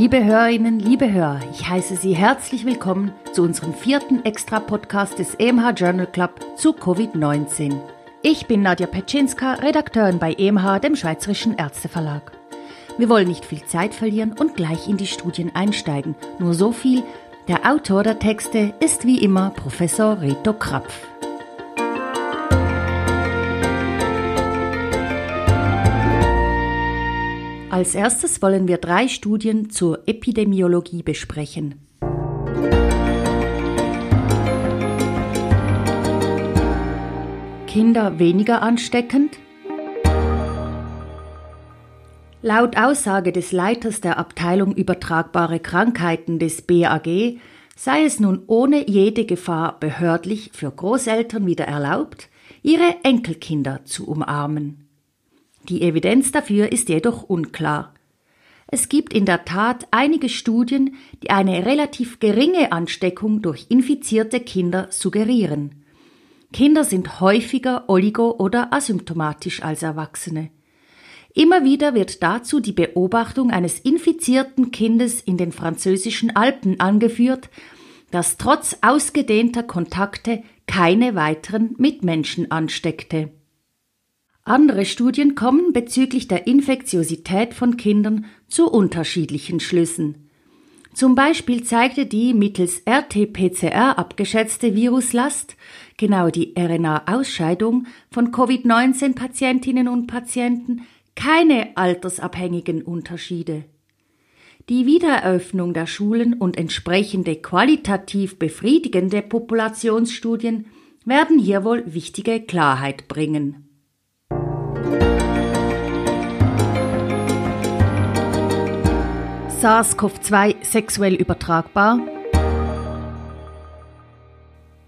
Liebe Hörerinnen, liebe Hörer, ich heiße Sie herzlich willkommen zu unserem vierten Extra-Podcast des EMH Journal Club zu Covid-19. Ich bin Nadja Petschinska, Redakteurin bei EMH, dem Schweizerischen Ärzteverlag. Wir wollen nicht viel Zeit verlieren und gleich in die Studien einsteigen. Nur so viel, der Autor der Texte ist wie immer Professor Reto Krapf. Als erstes wollen wir drei Studien zur Epidemiologie besprechen. Kinder weniger ansteckend? Laut Aussage des Leiters der Abteilung übertragbare Krankheiten des BAG sei es nun ohne jede Gefahr behördlich für Großeltern wieder erlaubt, ihre Enkelkinder zu umarmen. Die Evidenz dafür ist jedoch unklar. Es gibt in der Tat einige Studien, die eine relativ geringe Ansteckung durch infizierte Kinder suggerieren. Kinder sind häufiger oligo- oder asymptomatisch als Erwachsene. Immer wieder wird dazu die Beobachtung eines infizierten Kindes in den französischen Alpen angeführt, das trotz ausgedehnter Kontakte keine weiteren Mitmenschen ansteckte. Andere Studien kommen bezüglich der Infektiosität von Kindern zu unterschiedlichen Schlüssen. Zum Beispiel zeigte die mittels RT-PCR abgeschätzte Viruslast, genau die RNA-Ausscheidung von Covid-19-Patientinnen und Patienten, keine altersabhängigen Unterschiede. Die Wiedereröffnung der Schulen und entsprechende qualitativ befriedigende Populationsstudien werden hier wohl wichtige Klarheit bringen. SARS-CoV-2 sexuell übertragbar?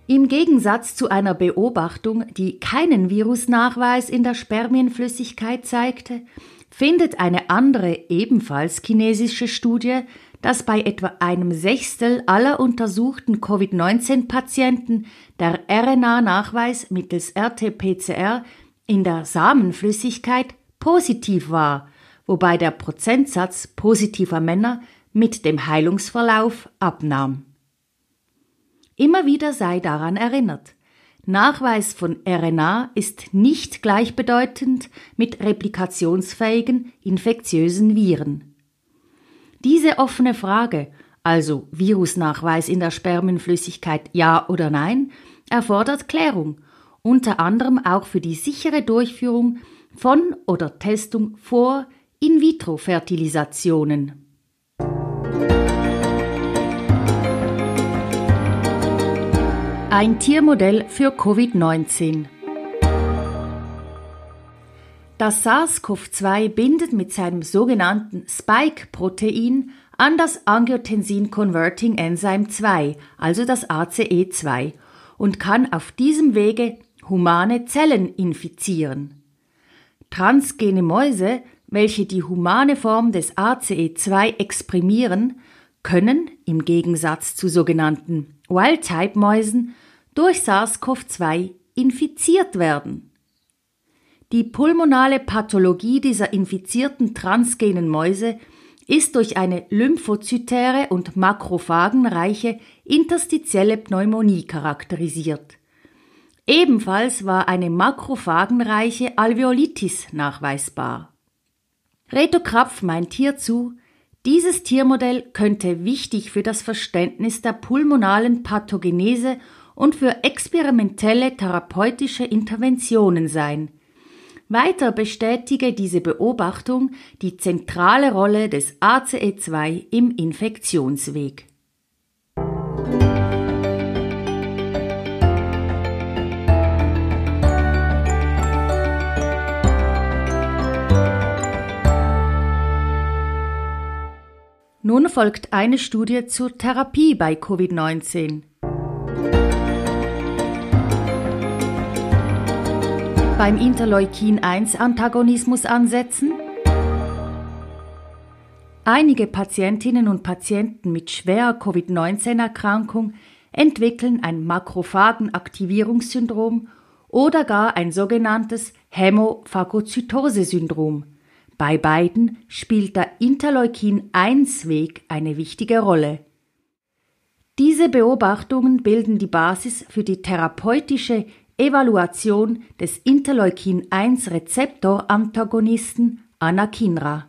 Im Gegensatz zu einer Beobachtung, die keinen Virusnachweis in der Spermienflüssigkeit zeigte, findet eine andere, ebenfalls chinesische Studie, dass bei etwa einem Sechstel aller untersuchten Covid-19-Patienten der RNA-Nachweis mittels RT-PCR in der Samenflüssigkeit positiv war wobei der Prozentsatz positiver Männer mit dem Heilungsverlauf abnahm. Immer wieder sei daran erinnert, Nachweis von RNA ist nicht gleichbedeutend mit replikationsfähigen infektiösen Viren. Diese offene Frage, also Virusnachweis in der Spermienflüssigkeit ja oder nein, erfordert Klärung, unter anderem auch für die sichere Durchführung von oder Testung vor in-vitro-Fertilisationen. Ein Tiermodell für Covid-19. Das SARS-CoV-2 bindet mit seinem sogenannten Spike-Protein an das Angiotensin-Converting-Enzyme 2, also das ACE2, und kann auf diesem Wege humane Zellen infizieren. Transgene Mäuse welche die humane Form des ACE2 exprimieren, können, im Gegensatz zu sogenannten Wild-Type-Mäusen, durch SARS-CoV-2 infiziert werden. Die pulmonale Pathologie dieser infizierten transgenen Mäuse ist durch eine lymphozytäre und makrophagenreiche interstitielle Pneumonie charakterisiert. Ebenfalls war eine makrophagenreiche Alveolitis nachweisbar. Reto Krapf meint hierzu, dieses Tiermodell könnte wichtig für das Verständnis der pulmonalen Pathogenese und für experimentelle therapeutische Interventionen sein. Weiter bestätige diese Beobachtung die zentrale Rolle des ACE2 im Infektionsweg. Nun folgt eine Studie zur Therapie bei Covid-19. Beim Interleukin-1-Antagonismus ansetzen. Einige Patientinnen und Patienten mit schwerer Covid-19-Erkrankung entwickeln ein Makrophagenaktivierungssyndrom oder gar ein sogenanntes Hämophagozytose-Syndrom Bei beiden spielt der Interleukin-1-Weg eine wichtige Rolle. Diese Beobachtungen bilden die Basis für die therapeutische Evaluation des Interleukin-1-Rezeptor-Antagonisten Anakinra.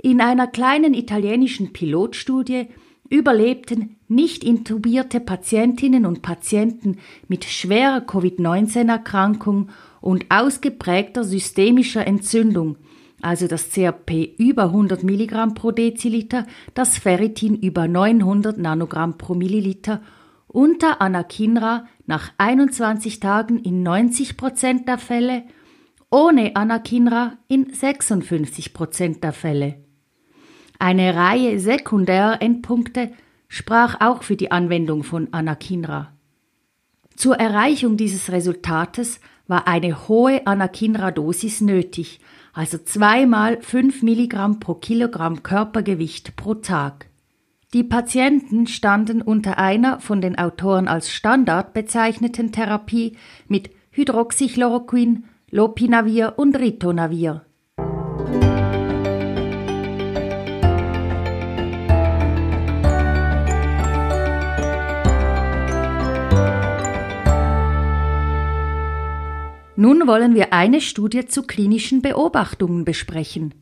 In einer kleinen italienischen Pilotstudie überlebten nicht intubierte Patientinnen und Patienten mit schwerer Covid-19-Erkrankung und ausgeprägter systemischer Entzündung, also das CRP über 100 Milligramm pro Deziliter, das Ferritin über 900 Nanogramm pro Milliliter, unter Anakinra nach 21 Tagen in 90 Prozent der Fälle, ohne Anakinra in 56 Prozent der Fälle. Eine Reihe Sekundärendpunkte sprach auch für die Anwendung von Anakinra. Zur Erreichung dieses Resultates war eine hohe Anakinra-Dosis nötig, also zweimal 5 Milligramm pro Kilogramm Körpergewicht pro Tag. Die Patienten standen unter einer von den Autoren als Standard bezeichneten Therapie mit Hydroxychloroquin, Lopinavir und Ritonavir. Nun wollen wir eine Studie zu klinischen Beobachtungen besprechen.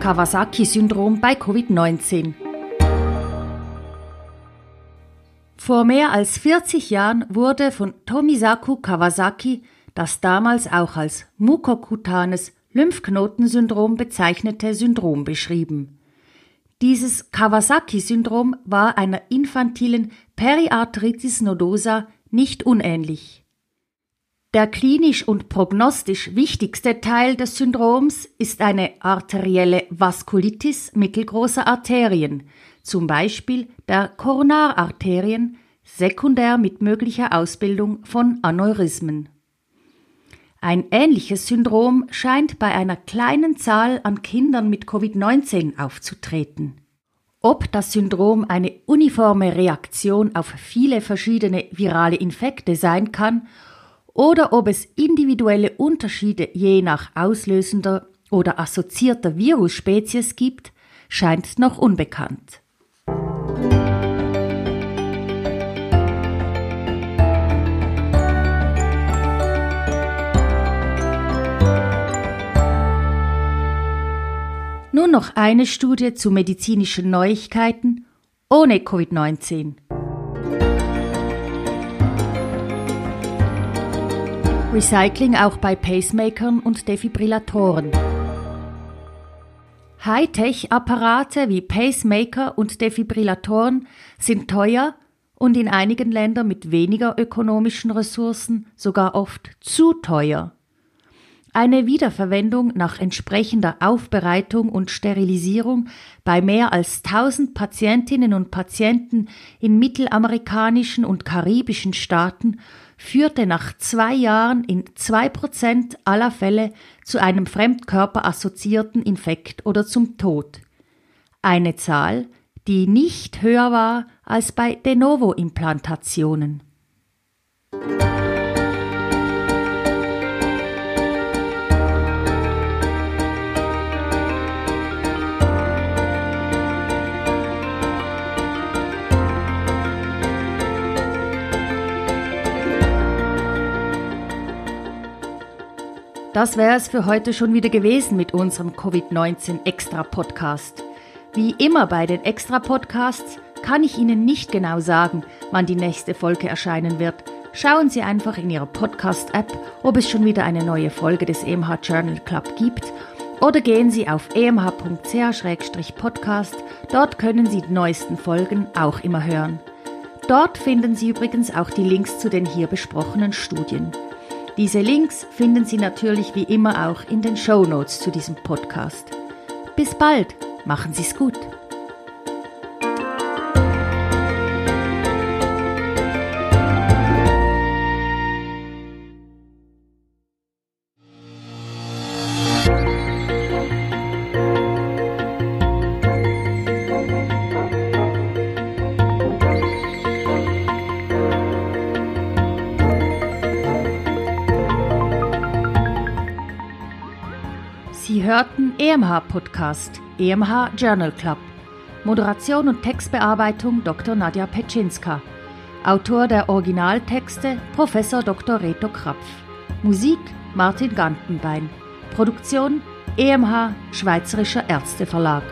Kawasaki-Syndrom bei Covid-19 Vor mehr als 40 Jahren wurde von Tomisaku Kawasaki das damals auch als mukokutanes Lymphknotensyndrom bezeichnete Syndrom beschrieben. Dieses Kawasaki-Syndrom war einer infantilen Periarthritis nodosa nicht unähnlich. Der klinisch und prognostisch wichtigste Teil des Syndroms ist eine arterielle Vaskulitis mittelgroßer Arterien, zum Beispiel der Koronararterien, sekundär mit möglicher Ausbildung von Aneurysmen. Ein ähnliches Syndrom scheint bei einer kleinen Zahl an Kindern mit Covid-19 aufzutreten. Ob das Syndrom eine uniforme Reaktion auf viele verschiedene virale Infekte sein kann oder ob es individuelle Unterschiede je nach auslösender oder assoziierter Virusspezies gibt, scheint noch unbekannt. Noch eine Studie zu medizinischen Neuigkeiten ohne Covid-19. Recycling auch bei Pacemakern und Defibrillatoren. Hightech-Apparate wie Pacemaker und Defibrillatoren sind teuer und in einigen Ländern mit weniger ökonomischen Ressourcen sogar oft zu teuer. Eine Wiederverwendung nach entsprechender Aufbereitung und Sterilisierung bei mehr als 1000 Patientinnen und Patienten in mittelamerikanischen und karibischen Staaten führte nach zwei Jahren in zwei Prozent aller Fälle zu einem fremdkörperassoziierten Infekt oder zum Tod. Eine Zahl, die nicht höher war als bei De Novo-Implantationen. Das wäre es für heute schon wieder gewesen mit unserem Covid-19 Extra Podcast. Wie immer bei den Extra Podcasts kann ich Ihnen nicht genau sagen, wann die nächste Folge erscheinen wird. Schauen Sie einfach in Ihrer Podcast-App, ob es schon wieder eine neue Folge des EMH Journal Club gibt oder gehen Sie auf emh.ch-podcast. Dort können Sie die neuesten Folgen auch immer hören. Dort finden Sie übrigens auch die Links zu den hier besprochenen Studien. Diese Links finden Sie natürlich wie immer auch in den Show Notes zu diesem Podcast. Bis bald, machen Sie es gut. Sie hörten EMH Podcast, EMH Journal Club. Moderation und Textbearbeitung Dr. Nadja Petschinska. Autor der Originaltexte Professor Dr. Reto Krapf. Musik Martin Gantenbein. Produktion EMH Schweizerischer Ärzteverlag.